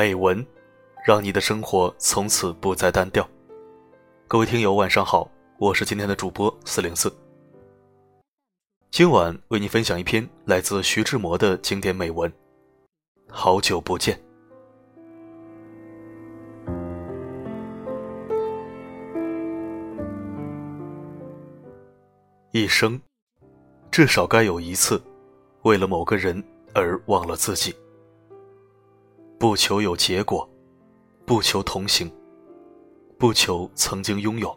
美文，让你的生活从此不再单调。各位听友，晚上好，我是今天的主播四零四。今晚为你分享一篇来自徐志摩的经典美文《好久不见》。一生，至少该有一次，为了某个人而忘了自己。不求有结果，不求同行，不求曾经拥有，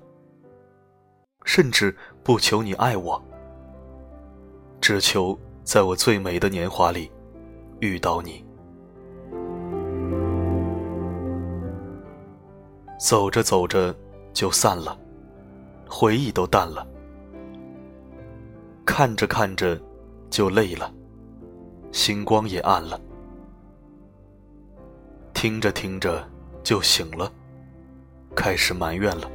甚至不求你爱我，只求在我最美的年华里遇到你。走着走着就散了，回忆都淡了。看着看着，就累了，星光也暗了；听着听着就醒了，开始埋怨了。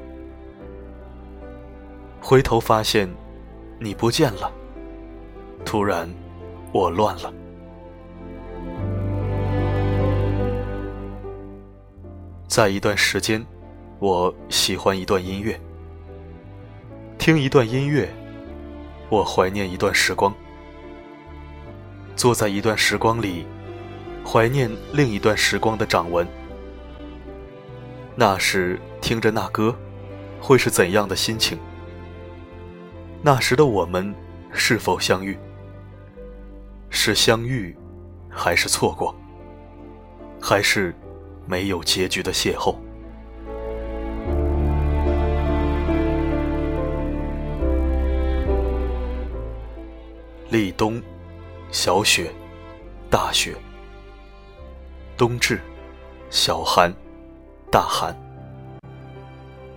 回头发现，你不见了，突然，我乱了。在一段时间，我喜欢一段音乐，听一段音乐。我怀念一段时光，坐在一段时光里，怀念另一段时光的掌纹。那时听着那歌，会是怎样的心情？那时的我们是否相遇？是相遇，还是错过？还是没有结局的邂逅？立冬，小雪，大雪；冬至，小寒，大寒。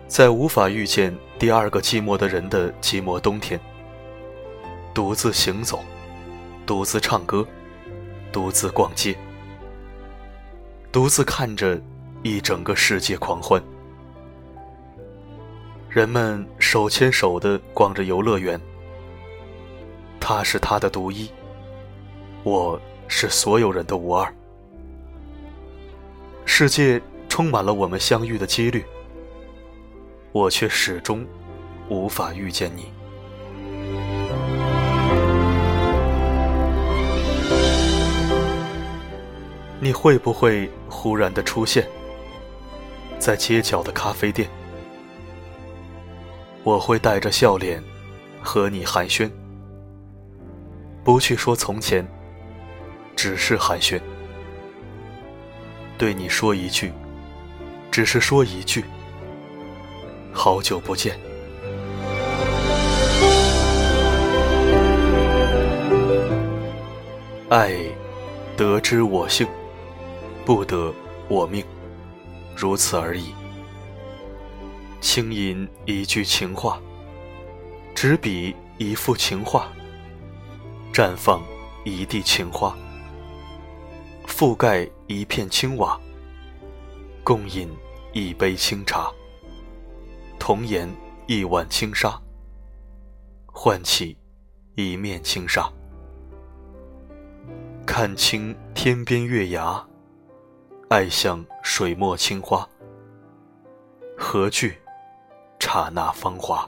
在无法遇见第二个寂寞的人的寂寞冬天，独自行走，独自唱歌，独自逛街，独自看着一整个世界狂欢。人们手牵手的逛着游乐园。他是他的独一，我是所有人的无二。世界充满了我们相遇的几率，我却始终无法遇见你。你会不会忽然的出现在街角的咖啡店？我会带着笑脸和你寒暄。不去说从前，只是寒暄。对你说一句，只是说一句，好久不见。爱，得之我幸，不得我命，如此而已。轻吟一句情话，执笔一幅情画。绽放一地情花，覆盖一片青瓦，共饮一杯清茶，同研一碗轻纱，唤起一面轻纱，看清天边月牙，爱向水墨青花，何惧刹那芳华？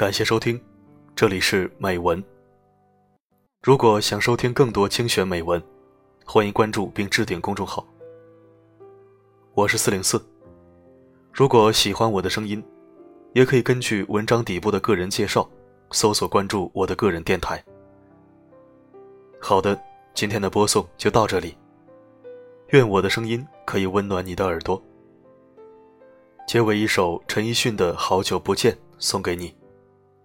感谢收听，这里是美文。如果想收听更多精选美文，欢迎关注并置顶公众号。我是四零四。如果喜欢我的声音，也可以根据文章底部的个人介绍，搜索关注我的个人电台。好的，今天的播送就到这里。愿我的声音可以温暖你的耳朵。结尾一首陈奕迅的《好久不见》送给你。